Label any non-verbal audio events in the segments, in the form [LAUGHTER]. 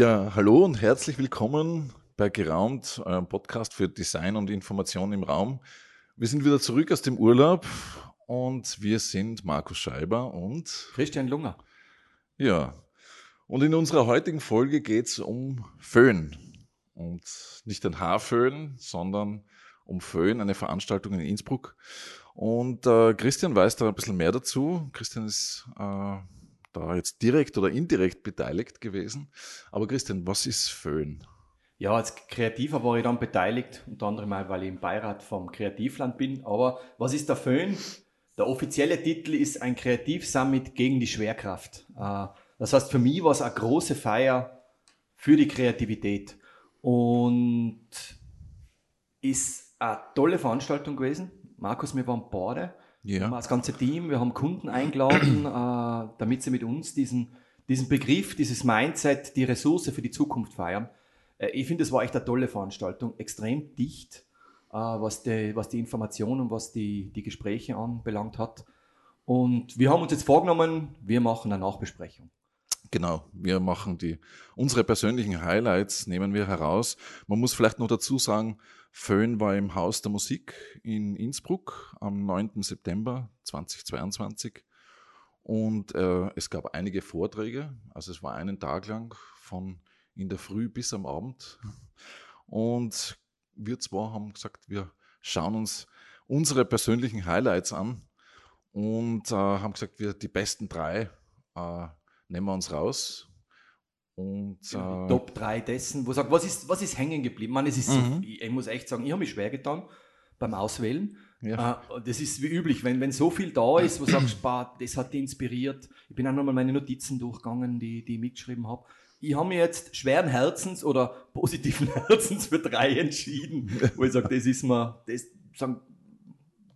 Ja, hallo und herzlich willkommen bei Geraumt, eurem Podcast für Design und Information im Raum. Wir sind wieder zurück aus dem Urlaub und wir sind Markus Scheiber und Christian Lunger. Ja, und in unserer heutigen Folge geht es um Föhn. Und nicht ein Haarföhn, sondern um Föhn, eine Veranstaltung in Innsbruck. Und äh, Christian weiß da ein bisschen mehr dazu. Christian ist äh, da jetzt direkt oder indirekt beteiligt gewesen. Aber Christian, was ist Föhn? Ja, als Kreativer war ich dann beteiligt, unter anderem weil ich im Beirat vom Kreativland bin. Aber was ist der Föhn? Der offizielle Titel ist ein Kreativsummit gegen die Schwerkraft. Äh, das heißt, für mich war es eine große Feier für die Kreativität und ist eine tolle Veranstaltung gewesen. Markus, wir waren beide. Ja. Das ganze Team, wir haben Kunden eingeladen, äh, damit sie mit uns diesen, diesen Begriff, dieses Mindset, die Ressource für die Zukunft feiern. Äh, ich finde, es war echt eine tolle Veranstaltung, extrem dicht, äh, was, die, was die Informationen und was die, die Gespräche anbelangt hat. Und wir haben uns jetzt vorgenommen, wir machen eine Nachbesprechung. Genau, wir machen die, unsere persönlichen Highlights nehmen wir heraus. Man muss vielleicht noch dazu sagen, Föhn war im Haus der Musik in Innsbruck am 9. September 2022 und äh, es gab einige Vorträge, also es war einen Tag lang von in der Früh bis am Abend und wir zwei haben gesagt, wir schauen uns unsere persönlichen Highlights an und äh, haben gesagt, wir die besten drei äh, nehmen wir uns raus. Und, äh, Top 3 dessen, wo sagt, was ist, was ist hängen geblieben? Man, es ist mhm. ich, ich, muss echt sagen, ich habe mich schwer getan beim Auswählen. Ja. Äh, das ist wie üblich, wenn, wenn so viel da ist, wo du sagst, [CLEARS THROAT] bah, das hat dich inspiriert. Ich bin auch nochmal meine Notizen durchgegangen, die, die ich mitgeschrieben habe. Ich habe mich jetzt schweren Herzens oder positiven [LAUGHS] Herzens für drei entschieden, wo ich sage, das ist mir, das, sagen,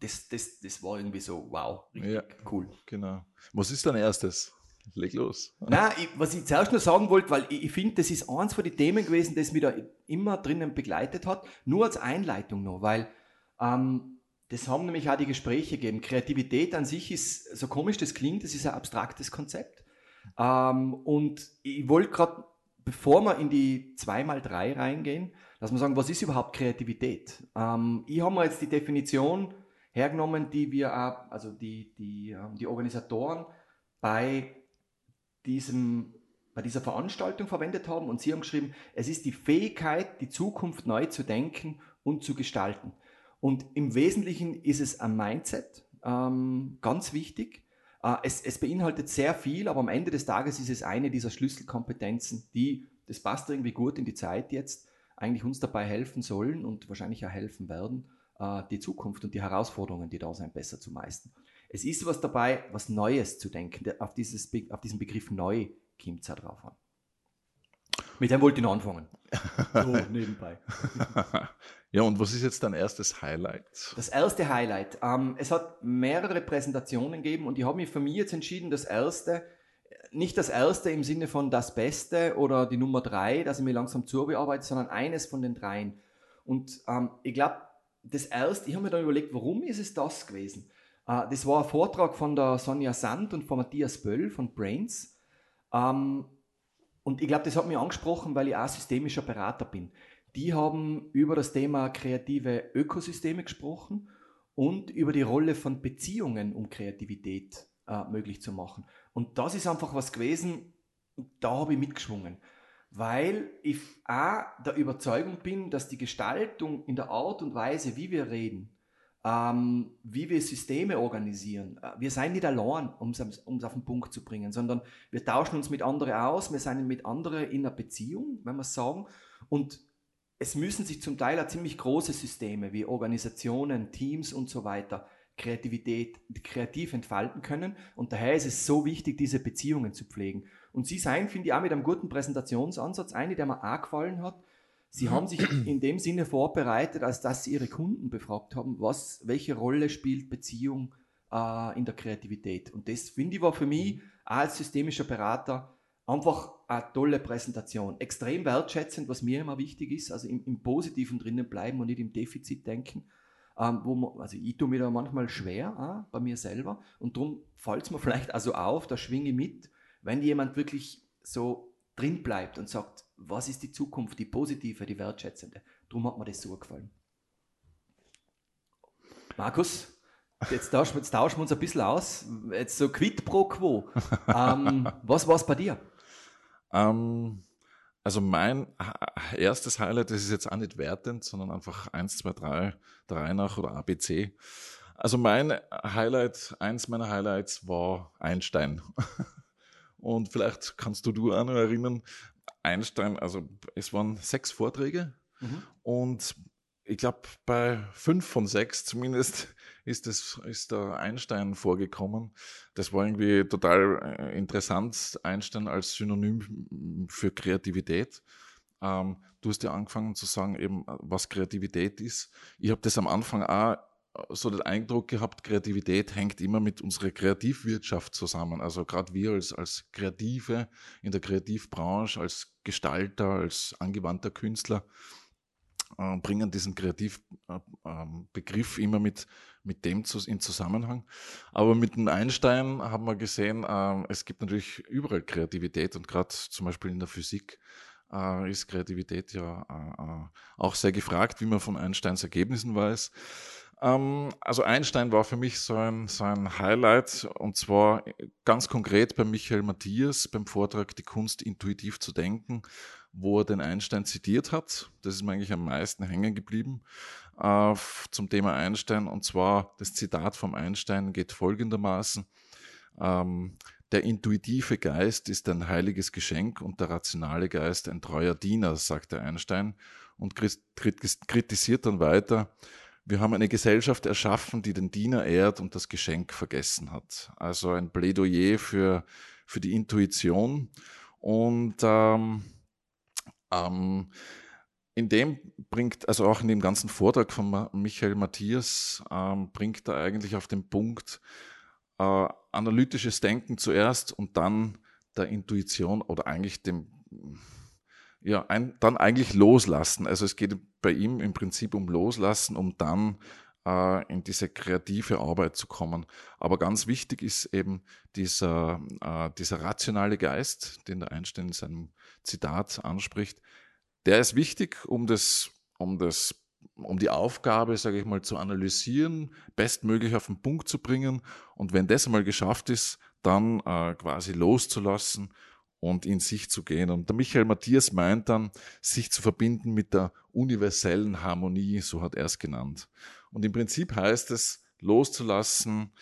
das, das, das war irgendwie so, wow, richtig ja, cool. Genau. Was ist dein erstes? Leg los. Nein, ich, was ich zuerst noch sagen wollte, weil ich, ich finde, das ist eins von den Themen gewesen, das mich da immer drinnen begleitet hat, nur als Einleitung noch, weil ähm, das haben nämlich auch die Gespräche gegeben. Kreativität an sich ist, so komisch das klingt, das ist ein abstraktes Konzept. Ähm, und ich wollte gerade, bevor wir in die 2x3 reingehen, dass wir sagen, was ist überhaupt Kreativität? Ähm, ich habe mir jetzt die Definition hergenommen, die wir auch, also die, die, ähm, die Organisatoren bei diesem, bei dieser Veranstaltung verwendet haben und Sie haben geschrieben, es ist die Fähigkeit, die Zukunft neu zu denken und zu gestalten. Und im Wesentlichen ist es ein Mindset, ähm, ganz wichtig. Äh, es, es beinhaltet sehr viel, aber am Ende des Tages ist es eine dieser Schlüsselkompetenzen, die, das passt irgendwie gut in die Zeit jetzt, eigentlich uns dabei helfen sollen und wahrscheinlich auch helfen werden, die Zukunft und die Herausforderungen, die da sind, besser zu meistern. Es ist was dabei, was Neues zu denken. Auf, dieses, auf diesen Begriff neu kommt es ja drauf an. Mit dem wollte ich noch anfangen. [LAUGHS] So nebenbei. ja, und was ist jetzt dein erstes Highlight? Das erste Highlight. Ähm, es hat mehrere Präsentationen gegeben und ich habe mich für mich jetzt entschieden, das erste, nicht das erste im Sinne von das Beste oder die Nummer drei, dass ich mir langsam zubearbeite, sondern eines von den dreien. Und ähm, ich glaube, das erste, ich habe mir dann überlegt, warum ist es das gewesen? Uh, das war ein Vortrag von der Sonja Sand und von Matthias Böll von Brains. Um, ähm, und ich glaube, das hat mich angesprochen, weil ich auch systemischer Berater bin. Die haben über das Thema kreative Ökosysteme gesprochen und über die Rolle von Beziehungen, um Kreativität uh, möglich zu machen. Und das ist einfach was gewesen, da habe ich mitgeschwungen. Weil ich auch der Überzeugung bin, dass die Gestaltung in der Art und Weise, wie wir reden, ähm, wie wir Systeme organisieren. Äh, wir sind nicht allein, um es auf den Punkt zu bringen, sondern wir tauschen uns mit anderen aus, wir sind mit anderen in einer Beziehung, wenn wir sagen. Und es müssen sich zum Teil auch ziemlich große Systeme wie Organisationen, Teams und so weiter Kreativität kreativ entfalten können. Und daher ist es so wichtig, diese Beziehungen zu pflegen. Und Sie sein, finde ich, auch mit einem guten Präsentationsansatz, eine, der mir auch gefallen hat, Sie haben sich in dem Sinne vorbereitet, als dass Sie Ihre Kunden befragt haben, was, welche Rolle spielt Beziehung äh, in der Kreativität. Und das, finde ich, war für mich als systemischer Berater einfach eine tolle Präsentation. Extrem wertschätzend, was mir immer wichtig ist, also im, im Positiven drinnen bleiben und nicht im Defizit denken. Ähm, wo man, also ich tue mir da manchmal schwer äh, bei mir selber und darum fällt es mir [LAUGHS] vielleicht also auf, da schwinge ich mit, wenn jemand wirklich so drin bleibt und sagt, was ist die Zukunft, die positive, die wertschätzende. Darum hat mir das so gefallen. Markus, jetzt tauschen, jetzt tauschen wir uns ein bisschen aus. Jetzt so quid pro quo. [LAUGHS] ähm, was war es bei dir? Ähm, also mein erstes Highlight, das ist jetzt auch nicht wertend, sondern einfach 1, 2, 3, 3 nach oder ABC. Also mein Highlight, eins meiner Highlights war Einstein. [LAUGHS] Und vielleicht kannst du du auch noch erinnern, Einstein, also es waren sechs Vorträge mhm. und ich glaube, bei fünf von sechs zumindest [LAUGHS] ist, das, ist der Einstein vorgekommen. Das war irgendwie total äh, interessant, Einstein als Synonym für Kreativität. Ähm, du hast ja angefangen zu sagen, eben, was Kreativität ist. Ich habe das am Anfang auch so den Eindruck gehabt, Kreativität hängt immer mit unserer Kreativwirtschaft zusammen. Also gerade wir als, als Kreative in der Kreativbranche, als Gestalter, als angewandter Künstler, äh, bringen diesen Kreativbegriff äh, äh, immer mit, mit dem zu, in Zusammenhang. Aber mit dem Einstein haben wir gesehen, äh, es gibt natürlich überall Kreativität und gerade zum Beispiel in der Physik äh, ist Kreativität ja äh, auch sehr gefragt, wie man von Einsteins Ergebnissen weiß. Ähm, also Einstein war für mich so ein, so ein Highlight und zwar ganz konkret bei Michael Matthias beim Vortrag Die Kunst intuitiv zu denken, wo er den Einstein zitiert hat. Das ist mir eigentlich am meisten hängen geblieben äh, zum Thema Einstein und zwar das Zitat vom Einstein geht folgendermaßen. Ähm, der intuitive Geist ist ein heiliges Geschenk und der rationale Geist ein treuer Diener, sagte Einstein und kritisiert dann weiter, wir haben eine Gesellschaft erschaffen, die den Diener ehrt und das Geschenk vergessen hat. Also ein Plädoyer für, für die Intuition. Und ähm, ähm, in dem bringt, also auch in dem ganzen Vortrag von Michael Matthias, ähm, bringt er eigentlich auf den Punkt, äh, analytisches Denken zuerst und dann der Intuition oder eigentlich dem, ja, ein, dann eigentlich loslassen. Also es geht bei ihm im Prinzip um Loslassen, um dann äh, in diese kreative Arbeit zu kommen. Aber ganz wichtig ist eben dieser, äh, dieser rationale Geist, den der Einstein in seinem Zitat anspricht. Der ist wichtig, um das, um das um die Aufgabe, sage ich mal, zu analysieren, bestmöglich auf den Punkt zu bringen. Und wenn das einmal geschafft ist, dann äh, quasi loszulassen und in sich zu gehen. Und der Michael Matthias meint dann, sich zu verbinden mit der universellen Harmonie, so hat er es genannt. Und im Prinzip heißt es, loszulassen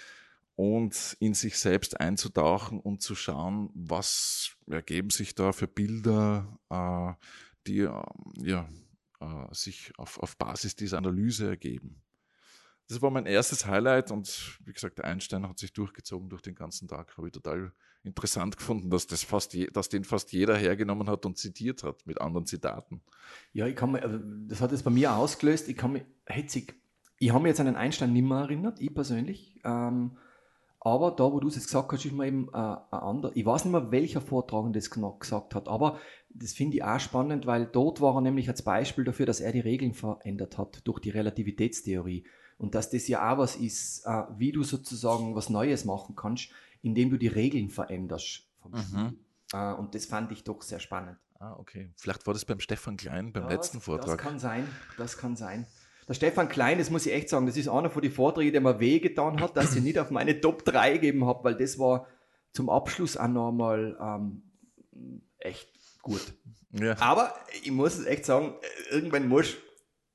und in sich selbst einzutauchen und zu schauen, was ergeben sich da für Bilder, äh, die äh, ja, äh, sich auf, auf Basis dieser Analyse ergeben. Das war mein erstes Highlight und wie gesagt, Einstein hat sich durchgezogen durch den ganzen Tag. Habe ich total interessant gefunden, dass, das fast je, dass den fast jeder hergenommen hat und zitiert hat mit anderen Zitaten. Ja, ich kann mich, das hat es bei mir ausgelöst. Ich kann mich, hetzig, ich habe mich jetzt an den Einstein nicht mehr erinnert, ich persönlich. Ähm, aber da, wo du es jetzt gesagt hast, ist mir eben äh, ein anderer. Ich weiß nicht mehr, welcher Vortragende das genau gesagt hat, aber das finde ich auch spannend, weil dort war er nämlich als Beispiel dafür, dass er die Regeln verändert hat durch die Relativitätstheorie. Und dass das ja auch was ist, äh, wie du sozusagen was Neues machen kannst, indem du die Regeln veränderst. Mhm. Äh, und das fand ich doch sehr spannend. Ah, okay. Vielleicht war das beim Stefan Klein beim das, letzten Vortrag. Das kann sein, das kann sein. Der Stefan Klein, das muss ich echt sagen, das ist einer von den Vorträgen, der mir wehgetan hat, dass ich nicht auf meine Top 3 gegeben habe, weil das war zum Abschluss auch nochmal ähm, echt gut. Ja. Aber ich muss es echt sagen, irgendwann muss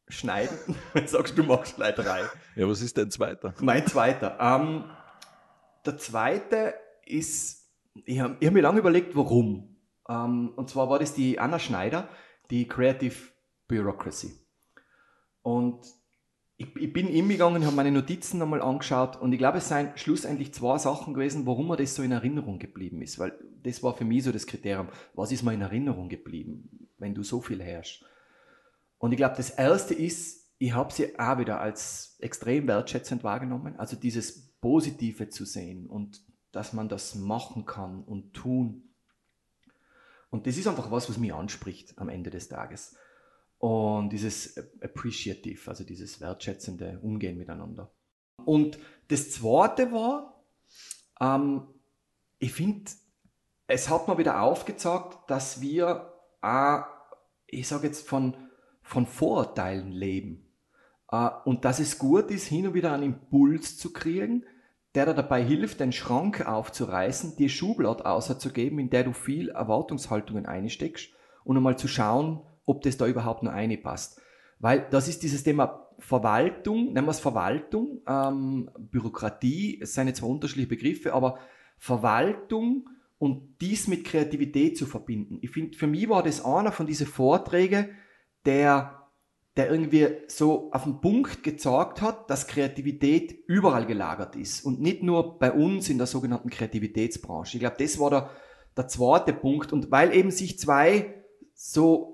schneiden, [LAUGHS] wenn du sagst, du machst gleich drei. Ja, was ist dein zweiter? Mein zweiter. Ähm, der zweite ist, ich habe hab mir lange überlegt, warum. Ähm, und zwar war das die Anna Schneider, die Creative Bureaucracy. Und ich, ich bin ihm gegangen, habe meine Notizen nochmal angeschaut und ich glaube, es seien schlussendlich zwei Sachen gewesen, warum mir das so in Erinnerung geblieben ist. Weil das war für mich so das Kriterium, was ist mir in Erinnerung geblieben, wenn du so viel herrschst. Und ich glaube, das erste ist, ich habe sie auch wieder als extrem wertschätzend wahrgenommen. Also dieses Positive zu sehen und dass man das machen kann und tun. Und das ist einfach was, was mich anspricht am Ende des Tages. Und dieses Appreciative, also dieses wertschätzende Umgehen miteinander. Und das Zweite war, ähm, ich finde, es hat mir wieder aufgezeigt, dass wir auch, ich sage jetzt, von, von Vorurteilen leben. Äh, und dass es gut ist, hin und wieder einen Impuls zu kriegen, der dir dabei hilft, den Schrank aufzureißen, dir Schublade außerzugeben, in der du viel Erwartungshaltungen einsteckst und einmal zu schauen, ob das da überhaupt noch passt. Weil das ist dieses Thema Verwaltung, nennen wir es Verwaltung, ähm, Bürokratie, es sind zwar unterschiedliche Begriffe, aber Verwaltung und dies mit Kreativität zu verbinden. Ich finde, für mich war das einer von diesen Vorträgen, der der irgendwie so auf den Punkt gezeigt hat, dass Kreativität überall gelagert ist und nicht nur bei uns in der sogenannten Kreativitätsbranche. Ich glaube, das war der, der zweite Punkt. Und weil eben sich zwei so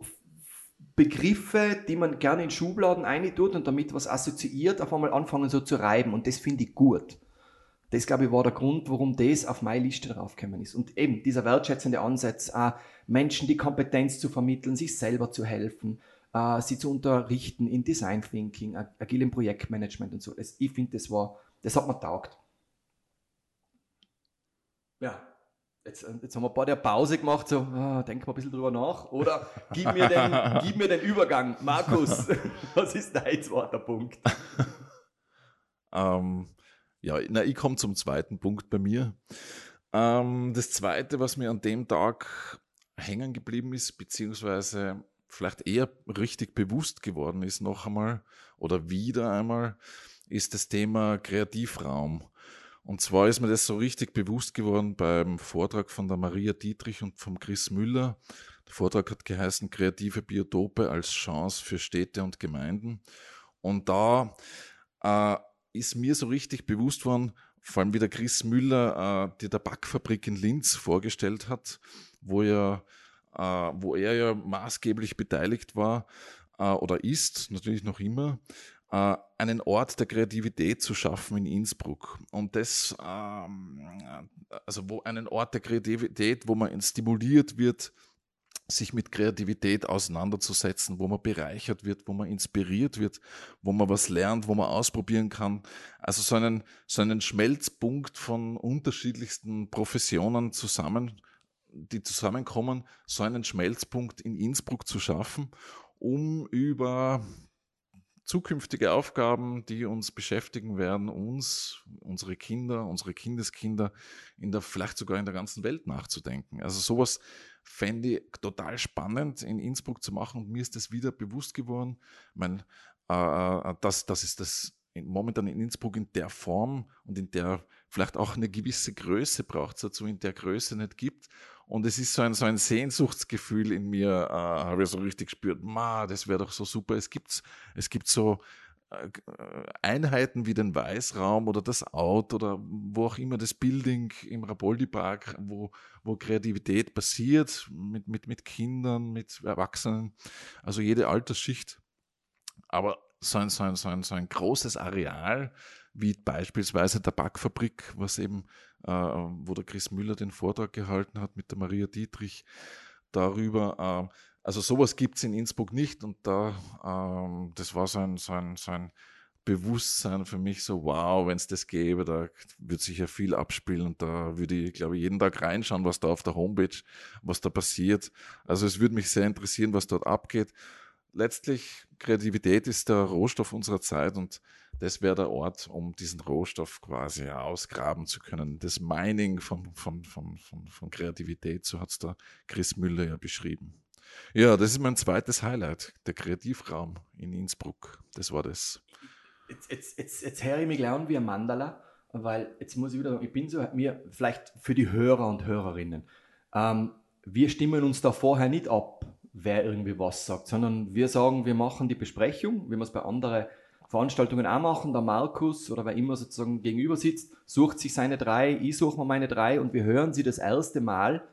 Begriffe, die man gerne in Schubladen eintut und damit was assoziiert, auf einmal anfangen so zu reiben. Und das finde ich gut. Das, glaube ich, war der Grund, warum das auf meine Liste draufgekommen ist. Und eben dieser wertschätzende Ansatz, Menschen die Kompetenz zu vermitteln, sich selber zu helfen, äh, sie zu unterrichten in Design Thinking, agilem Projektmanagement und so. Das, ich finde, das war, das hat mir taugt. Ja, jetzt, äh, jetzt haben wir ein paar der Pause gemacht, so, ah, denk mal ein bisschen drüber nach. Oder gib mir den, [LAUGHS] gib mir den Übergang. Markus, [LAUGHS] was ist dein zweiter Punkt? [LAUGHS] ähm, ja, na, ich komme zum zweiten Punkt bei mir. Ähm, das zweite, was mir an dem Tag hängen geblieben ist, beziehungsweise vielleicht eher richtig bewusst geworden ist noch einmal oder wieder einmal, ist das Thema Kreativraum. Und zwar ist mir das so richtig bewusst geworden beim Vortrag von der Maria Dietrich und vom Chris Müller. Der Vortrag hat geheißen Kreative Biotope als Chance für Städte und Gemeinden. Und da äh, ist mir so richtig bewusst worden, vor allem wie der Chris Müller äh, die Tabakfabrik in Linz vorgestellt hat, wo äh, wo er ja maßgeblich beteiligt war äh, oder ist, natürlich noch immer, äh, einen Ort der Kreativität zu schaffen in Innsbruck. Und das, ähm, also wo einen Ort der Kreativität, wo man stimuliert wird, sich mit Kreativität auseinanderzusetzen, wo man bereichert wird, wo man inspiriert wird, wo man was lernt, wo man ausprobieren kann. Also so einen, so einen Schmelzpunkt von unterschiedlichsten Professionen zusammen die zusammenkommen, so einen Schmelzpunkt in Innsbruck zu schaffen, um über zukünftige Aufgaben, die uns beschäftigen werden, uns, unsere Kinder, unsere Kindeskinder in der, vielleicht sogar in der ganzen Welt nachzudenken. Also sowas fände ich total spannend in Innsbruck zu machen und mir ist das wieder bewusst geworden. Ich meine, äh, äh das, das ist das momentan in Innsbruck in der Form und in der vielleicht auch eine gewisse Größe braucht es dazu, in der Größe nicht gibt. Und es ist so ein, so ein Sehnsuchtsgefühl in mir, äh, habe ich so richtig gespürt, ma, das wäre doch so super. Es gibt, es gibt so äh, Einheiten wie den Weißraum oder das Out oder wo auch immer das Building im Raboldi Park, wo, wo Kreativität passiert mit, mit, mit Kindern, mit Erwachsenen, also jede Altersschicht. Aber so ein, so ein, so ein, so ein großes Areal, wie beispielsweise der Backfabrik, was eben, äh, wo der Chris Müller den Vortrag gehalten hat mit der Maria Dietrich darüber. Äh, also sowas gibt es in Innsbruck nicht und da, äh, das war so ein, so ein, so ein Bewusstsein für mich so, wow, wenn es das gäbe, da würde sich ja viel abspielen und da würde ich, glaube ich, jeden Tag reinschauen, was da auf der Homepage, was da passiert. Also es würde mich sehr interessieren, was dort abgeht letztlich Kreativität ist der Rohstoff unserer Zeit und das wäre der Ort, um diesen Rohstoff quasi ausgraben zu können. Das Mining von, von, von, von, von Kreativität, so hat es der Chris Müller ja beschrieben. Ja, das ist mein zweites Highlight, der Kreativraum in Innsbruck. Das war das. Jetzt, jetzt, jetzt, jetzt höre ich mich gleich wie ein Mandala, weil jetzt muss ich wieder sagen, ich bin so, mir vielleicht für die Hörer und Hörerinnen, ähm, wir stimmen uns da vorher nicht ab, wer irgendwie was sagt, sondern wir sagen, wir machen die Besprechung, wie wir es bei anderen Veranstaltungen auch machen. Der Markus oder wer immer sozusagen gegenüber sitzt, sucht sich seine drei, ich suche mir meine drei und wir hören sie das erste Mal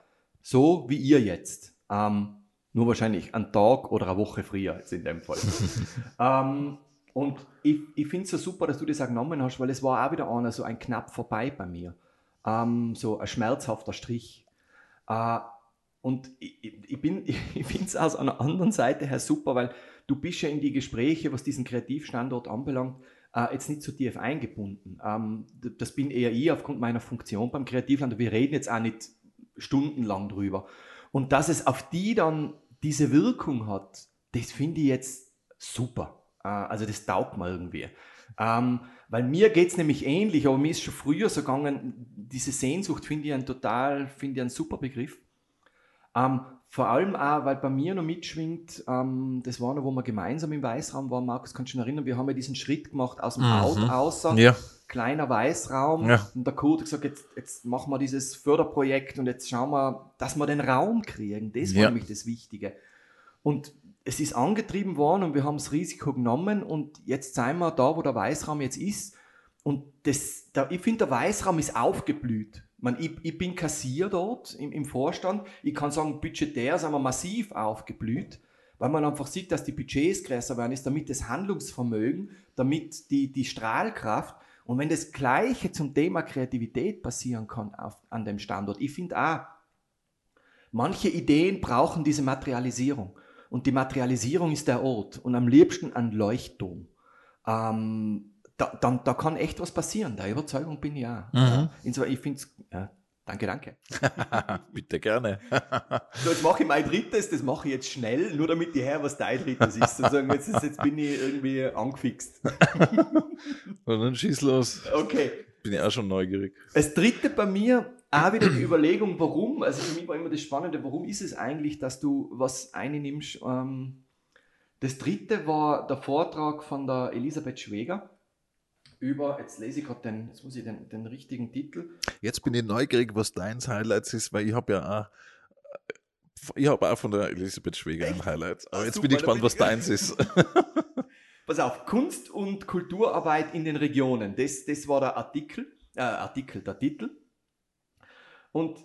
so wie ihr jetzt. Ähm, nur wahrscheinlich einen Tag oder eine Woche früher jetzt in dem Fall. [LAUGHS] ähm, und ich, ich finde es so super, dass du das auch genommen hast, weil es war auch wieder einer so ein knapp vorbei bei mir. Ähm, so ein schmerzhafter Strich. Äh, und ich, ich, ich [LAUGHS] finde es aus einer anderen Seite her super, weil du bist ja in die Gespräche, was diesen Kreativstandort anbelangt, äh, jetzt nicht so tief eingebunden. Ähm, das bin eher ich aufgrund meiner Funktion beim Kreativland. Wir reden jetzt auch nicht stundenlang drüber. Und dass es auf die dann diese Wirkung hat, das finde ich jetzt super. Äh, also das taugt mir irgendwie. Ähm, weil mir geht es nämlich ähnlich, aber mir ist schon früher so gegangen, diese Sehnsucht finde ich ein total, finde ich einen super Begriff. Ähm, vor allem auch, weil bei mir noch mitschwingt, ähm, das war noch, wo wir gemeinsam im Weißraum waren, Markus, kannst du dich erinnern, wir haben ja diesen Schritt gemacht aus dem mhm. Auto außer, ja. kleiner Weißraum. Ja. Und der Kurt hat gesagt, jetzt, jetzt machen wir dieses Förderprojekt und jetzt schauen wir, dass wir den Raum kriegen. Das war ja. nämlich das Wichtige. Und es ist angetrieben worden und wir haben das Risiko genommen und jetzt sind wir da, wo der Weißraum jetzt ist. Und das, der, ich finde, der Weißraum ist aufgeblüht. Man, ich, ich bin Kassier dort im, im, Vorstand. Ich kann sagen, budgetär sind wir massiv aufgeblüht, weil man einfach sieht, dass die Budgets größer werden, ist damit das Handlungsvermögen, damit die, die Strahlkraft. Und wenn das Gleiche zum Thema Kreativität passieren kann auf, an dem Standort, ich finde auch, manche Ideen brauchen diese Materialisierung. Und die Materialisierung ist der Ort und am liebsten ein Leuchtturm. Ähm, da, dann, da kann echt was passieren. Der Überzeugung bin ich auch. Mhm. Insofern, ich finde es, ja, danke, danke. [LAUGHS] Bitte gerne. so, jetzt mache ich mein drittes, das mache ich jetzt schnell, nur damit die Her, was dein drittes ist. Sozusagen, jetzt, jetzt bin ich irgendwie angefixt. [LAUGHS] Und dann schieß los. Okay. Bin ich auch schon neugierig. Das dritte bei mir auch wieder die Überlegung, warum. Also für mich war immer das Spannende, warum ist es eigentlich, dass du was einnimmst. Ähm, das dritte war der Vortrag von der Elisabeth Schweger über, jetzt lese ich gerade den, jetzt muss ich den, den richtigen Titel. Jetzt bin ich neugierig, was deins Highlights ist, weil ich habe ja auch ich habe auch von der Elisabeth Schweger ein Highlight. Aber jetzt Super, bin ich gespannt, was deins ist. [LAUGHS] Pass auf, Kunst und Kulturarbeit in den Regionen. Das, das war der Artikel, äh, Artikel, der Titel. Und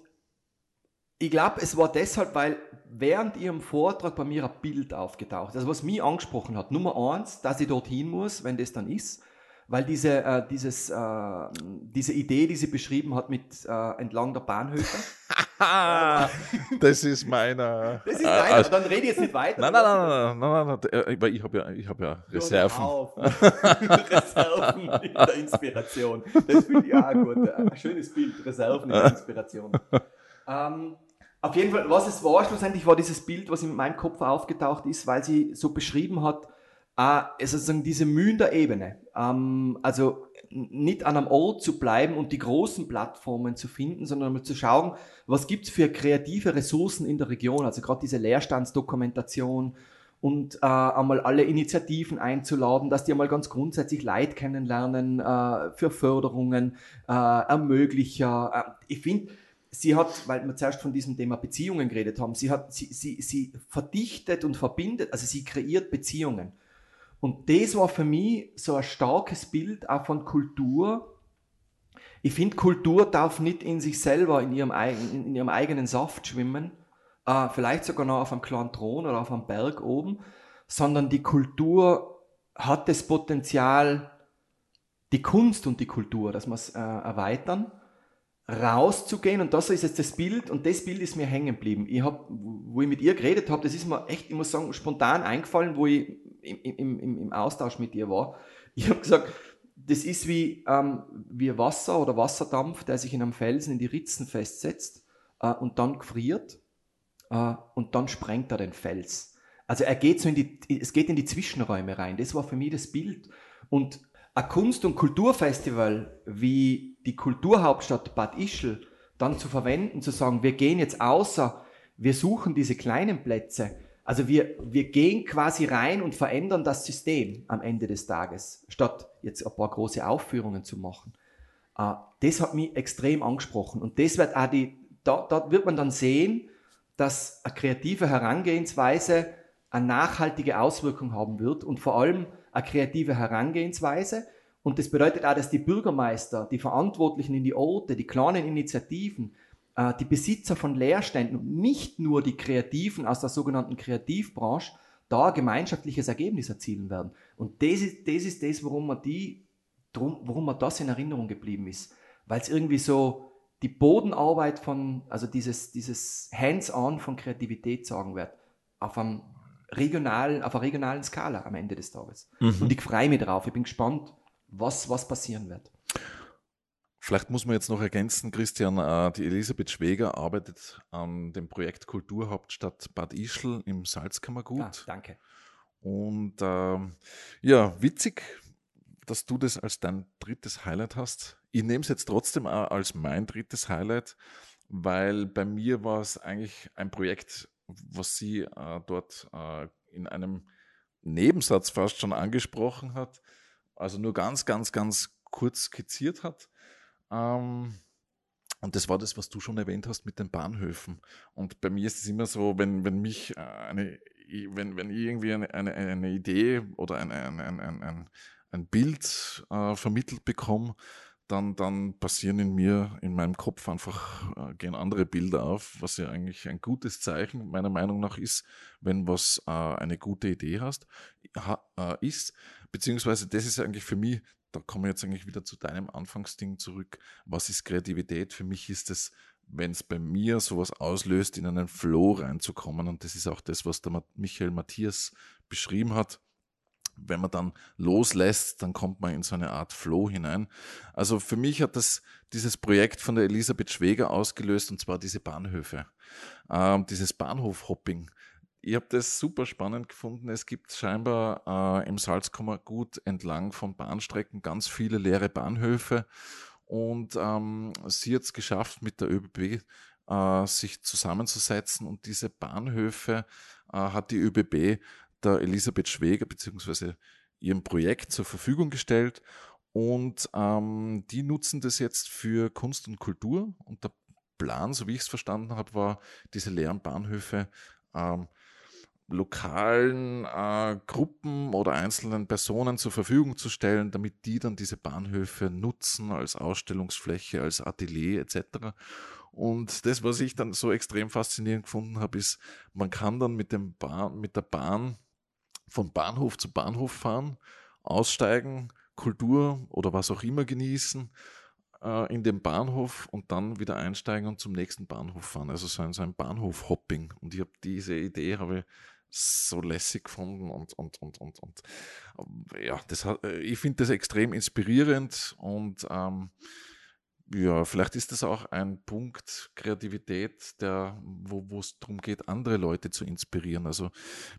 ich glaube, es war deshalb, weil während ihrem Vortrag bei mir ein Bild aufgetaucht ist. Also was mich angesprochen hat. Nummer eins, dass ich dorthin muss, wenn das dann ist. Weil diese, äh, dieses, äh, diese Idee, die sie beschrieben hat mit äh, entlang der Bahnhöfe. [LAUGHS] das ist meiner. Das ist meiner, also, dann rede ich jetzt nicht weiter. Nein, nein, nein, nein, nein, nein, nein, weil ich habe ja, ich hab ja Reserven. [LAUGHS] Reserven in der Inspiration. Das finde ich auch gut. Ein schönes Bild, Reserven in der Inspiration. Ähm, auf jeden Fall, was es war, schlussendlich war dieses Bild, was in meinem Kopf aufgetaucht ist, weil sie so beschrieben hat, äh, sozusagen diese Mühen der Ebene. Ähm, also nicht an einem Ort zu bleiben und die großen Plattformen zu finden, sondern mal zu schauen, was gibt es für kreative Ressourcen in der Region. Also gerade diese Leerstandsdokumentation und äh, einmal alle Initiativen einzuladen, dass die einmal ganz grundsätzlich Leid kennenlernen äh, für Förderungen, äh, Ermöglicher. Äh, ich finde, sie hat, weil wir zuerst von diesem Thema Beziehungen geredet haben, sie hat, sie, sie, sie verdichtet und verbindet, also sie kreiert Beziehungen. Und das war für mich so ein starkes Bild auch von Kultur. Ich finde, Kultur darf nicht in sich selber, in ihrem, in, in ihrem eigenen Saft schwimmen, äh, vielleicht sogar noch auf einem kleinen Thron oder auf einem Berg oben, sondern die Kultur hat das Potenzial, die Kunst und die Kultur, dass wir es äh, erweitern, rauszugehen und das ist jetzt das Bild und das Bild ist mir hängen geblieben. Ich habe, wo ich mit ihr geredet habe, das ist mir echt, ich muss sagen, spontan eingefallen, wo ich im, im, im, im Austausch mit ihr war. Ich habe gesagt, das ist wie, ähm, wie Wasser oder Wasserdampf, der sich in einem Felsen in die Ritzen festsetzt äh, und dann gefriert äh, und dann sprengt er den Fels. Also er geht so in die, es geht in die Zwischenräume rein. Das war für mich das Bild. Und ein Kunst- und Kulturfestival wie die Kulturhauptstadt Bad Ischl dann zu verwenden, zu sagen, wir gehen jetzt außer, wir suchen diese kleinen Plätze, also wir, wir gehen quasi rein und verändern das System am Ende des Tages, statt jetzt ein paar große Aufführungen zu machen. Uh, das hat mich extrem angesprochen. Und das wird auch die, da, da wird man dann sehen, dass eine kreative Herangehensweise eine nachhaltige Auswirkung haben wird und vor allem eine kreative Herangehensweise. Und das bedeutet auch, dass die Bürgermeister, die Verantwortlichen in die Orte, die kleinen Initiativen, äh, die Besitzer von Leerständen und nicht nur die Kreativen aus der sogenannten Kreativbranche da gemeinschaftliches Ergebnis erzielen werden. Und das ist das, ist das warum, man die, drum, warum man das in Erinnerung geblieben ist. Weil es irgendwie so die Bodenarbeit von, also dieses, dieses Hands-on von Kreativität sagen wird, auf einem regionalen, auf einer regionalen Skala am Ende des Tages. Mhm. Und ich freue mich drauf. Ich bin gespannt, was, was passieren wird. Vielleicht muss man jetzt noch ergänzen, Christian, äh, die Elisabeth Schweger arbeitet an dem Projekt Kulturhauptstadt Bad Ischl im Salzkammergut. Ah, danke. Und ähm, ja, witzig, dass du das als dein drittes Highlight hast. Ich nehme es jetzt trotzdem auch als mein drittes Highlight, weil bei mir war es eigentlich ein Projekt, was sie äh, dort äh, in einem Nebensatz fast schon angesprochen hat, also nur ganz, ganz, ganz kurz skizziert hat. Ähm, und das war das, was du schon erwähnt hast mit den Bahnhöfen. Und bei mir ist es immer so, wenn, wenn mich äh, eine, wenn, wenn irgendwie eine, eine, eine Idee oder ein, ein, ein, ein, ein Bild äh, vermittelt bekomme, dann, dann passieren in mir, in meinem Kopf einfach, äh, gehen andere Bilder auf, was ja eigentlich ein gutes Zeichen meiner Meinung nach ist, wenn was äh, eine gute Idee hast, ha, äh, ist, beziehungsweise das ist eigentlich für mich da kommen wir jetzt eigentlich wieder zu deinem Anfangsding zurück. Was ist Kreativität? Für mich ist es, wenn es bei mir sowas auslöst, in einen Flow reinzukommen. Und das ist auch das, was der Michael Matthias beschrieben hat. Wenn man dann loslässt, dann kommt man in so eine Art Flow hinein. Also für mich hat das dieses Projekt von der Elisabeth Schweger ausgelöst, und zwar diese Bahnhöfe, ähm, dieses Bahnhof-Hopping. Ich habe das super spannend gefunden. Es gibt scheinbar äh, im Salzkammer gut entlang von Bahnstrecken ganz viele leere Bahnhöfe. Und ähm, sie hat es geschafft, mit der ÖBB äh, sich zusammenzusetzen. Und diese Bahnhöfe äh, hat die ÖBB der Elisabeth Schweger bzw. ihrem Projekt zur Verfügung gestellt. Und ähm, die nutzen das jetzt für Kunst und Kultur. Und der Plan, so wie ich es verstanden habe, war, diese leeren Bahnhöfe ähm, lokalen äh, Gruppen oder einzelnen Personen zur Verfügung zu stellen, damit die dann diese Bahnhöfe nutzen als Ausstellungsfläche, als Atelier etc. Und das, was ich dann so extrem faszinierend gefunden habe, ist, man kann dann mit, dem Bahn, mit der Bahn von Bahnhof zu Bahnhof fahren, aussteigen, Kultur oder was auch immer genießen äh, in dem Bahnhof und dann wieder einsteigen und zum nächsten Bahnhof fahren. Also so ein, so ein Bahnhof-Hopping. Und ich habe diese Idee, habe ich so lässig gefunden und, und, und, und, und ja, das äh, ich finde das extrem inspirierend und ähm, ja, vielleicht ist das auch ein Punkt Kreativität, der, wo es darum geht, andere Leute zu inspirieren. Also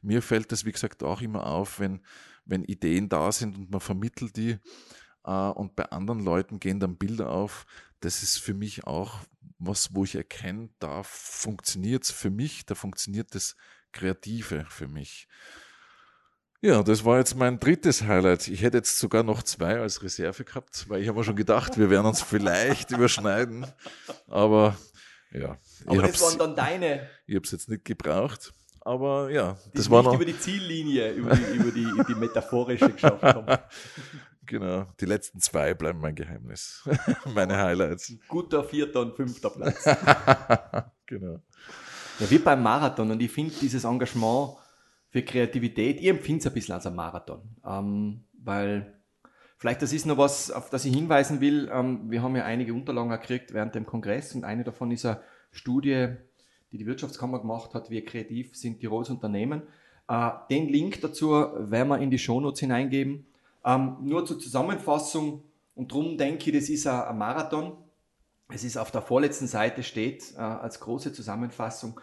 mir fällt das, wie gesagt, auch immer auf, wenn, wenn Ideen da sind und man vermittelt die äh, und bei anderen Leuten gehen dann Bilder auf. Das ist für mich auch was, wo ich erkenne, da funktioniert es für mich, da funktioniert das Kreative für mich. Ja, das war jetzt mein drittes Highlight. Ich hätte jetzt sogar noch zwei als Reserve gehabt, weil ich habe mir schon gedacht, wir werden uns vielleicht überschneiden. Aber ja. Aber das waren dann deine. Ich habe es jetzt nicht gebraucht. Aber ja, die das war noch. über die Ziellinie, über die, über die, die metaphorische geschafft haben. [LAUGHS] Genau, die letzten zwei bleiben mein Geheimnis. [LAUGHS] Meine Highlights. Guter vierter und fünfter Platz. [LAUGHS] genau. Ja, wie beim Marathon. Und ich finde dieses Engagement für Kreativität, ich empfinde es ein bisschen als ein Marathon. Ähm, weil vielleicht das ist noch was, auf das ich hinweisen will. Ähm, wir haben ja einige Unterlagen gekriegt während dem Kongress und eine davon ist eine Studie, die die Wirtschaftskammer gemacht hat, wie kreativ sind Tirols Unternehmen. Äh, den Link dazu werden wir in die Shownotes hineingeben. Ähm, nur zur Zusammenfassung und darum denke ich, das ist ein, Marathon es ist auf der vorletzten Seite steht äh, als große Zusammenfassung,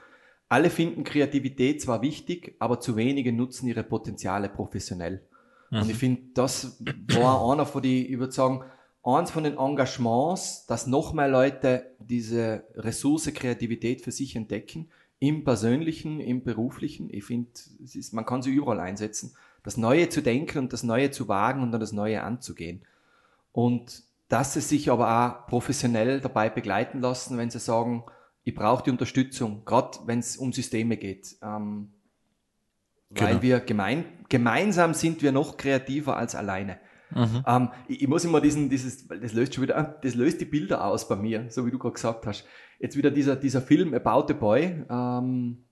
alle finden Kreativität zwar wichtig, aber zu wenige nutzen ihre Potenziale professionell. Mhm. Und ich finde, das war einer von die, ich würde sagen, eins von den Engagements, dass noch mehr Leute diese Ressource Kreativität für sich entdecken, im Persönlichen, im Beruflichen. Ich finde, man kann sie überall einsetzen. Das Neue zu denken und das Neue zu wagen und dann das Neue anzugehen. Und dass sie sich aber auch professionell dabei begleiten lassen, wenn sie sagen, ich brauche die Unterstützung, gerade wenn es um Systeme geht. Ähm, genau. Weil wir gemein, gemeinsam sind wir noch kreativer als alleine. Mhm. Ähm, ich, ich, muss immer diesen, dieses, das löst schon wieder, das löst die Bilder aus bei mir, so wie du gerade gesagt hast. Jetzt wieder dieser, dieser Film About a Boy. Ähm,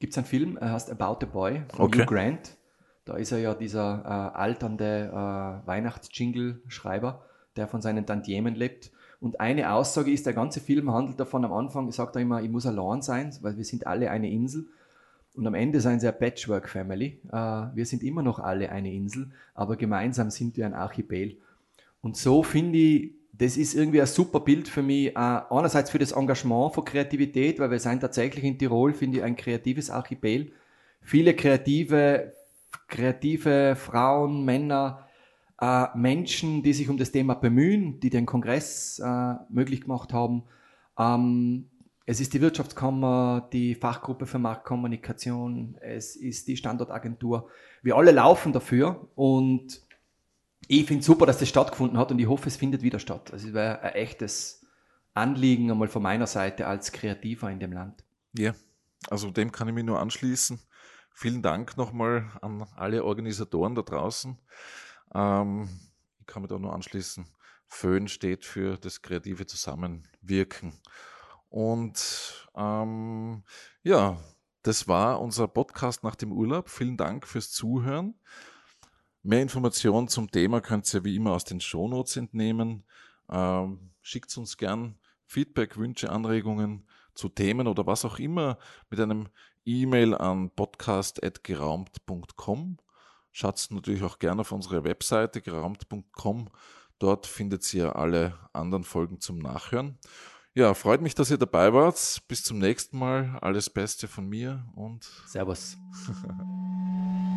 Gibt es einen Film, er heißt About a Boy von okay. Hugh Grant. Da ist er ja dieser äh, alternde äh, Weihnachtsjingle-Schreiber der von seinen Tantiemen lebt. Und eine Aussage ist, der ganze Film handelt davon, am Anfang sagt er immer, ich muss allein sein, weil wir sind alle eine Insel. Und am Ende seien sie eine Patchwork-Family. Äh, wir sind immer noch alle eine Insel, aber gemeinsam sind wir ein Archipel. Und so finde ich, das ist irgendwie ein super Bild für mich. Äh, einerseits für das Engagement von Kreativität, weil wir sind tatsächlich in Tirol, finde ich, ein kreatives Archipel. Viele kreative, kreative Frauen, Männer, äh, Menschen, die sich um das Thema bemühen, die den Kongress äh, möglich gemacht haben. Ähm, es ist die Wirtschaftskammer, die Fachgruppe für Marktkommunikation, es ist die Standortagentur. Wir alle laufen dafür und ich finde super, dass das stattgefunden hat und ich hoffe, es findet wieder statt. Also es wäre ein echtes Anliegen einmal von meiner Seite als Kreativer in dem Land. Ja, also dem kann ich mich nur anschließen. Vielen Dank nochmal an alle Organisatoren da draußen. Ähm, ich kann mich da nur anschließen. Föhn steht für das kreative Zusammenwirken. Und ähm, ja, das war unser Podcast nach dem Urlaub. Vielen Dank fürs Zuhören. Mehr Informationen zum Thema könnt ihr wie immer aus den Shownotes entnehmen. Ähm, schickt uns gern Feedback, Wünsche, Anregungen zu Themen oder was auch immer mit einem E-Mail an podcast.geraumt.com. Schaut natürlich auch gerne auf unsere Webseite geraumt.com. Dort findet ihr alle anderen Folgen zum Nachhören. Ja, freut mich, dass ihr dabei wart. Bis zum nächsten Mal. Alles Beste von mir und Servus. [LAUGHS]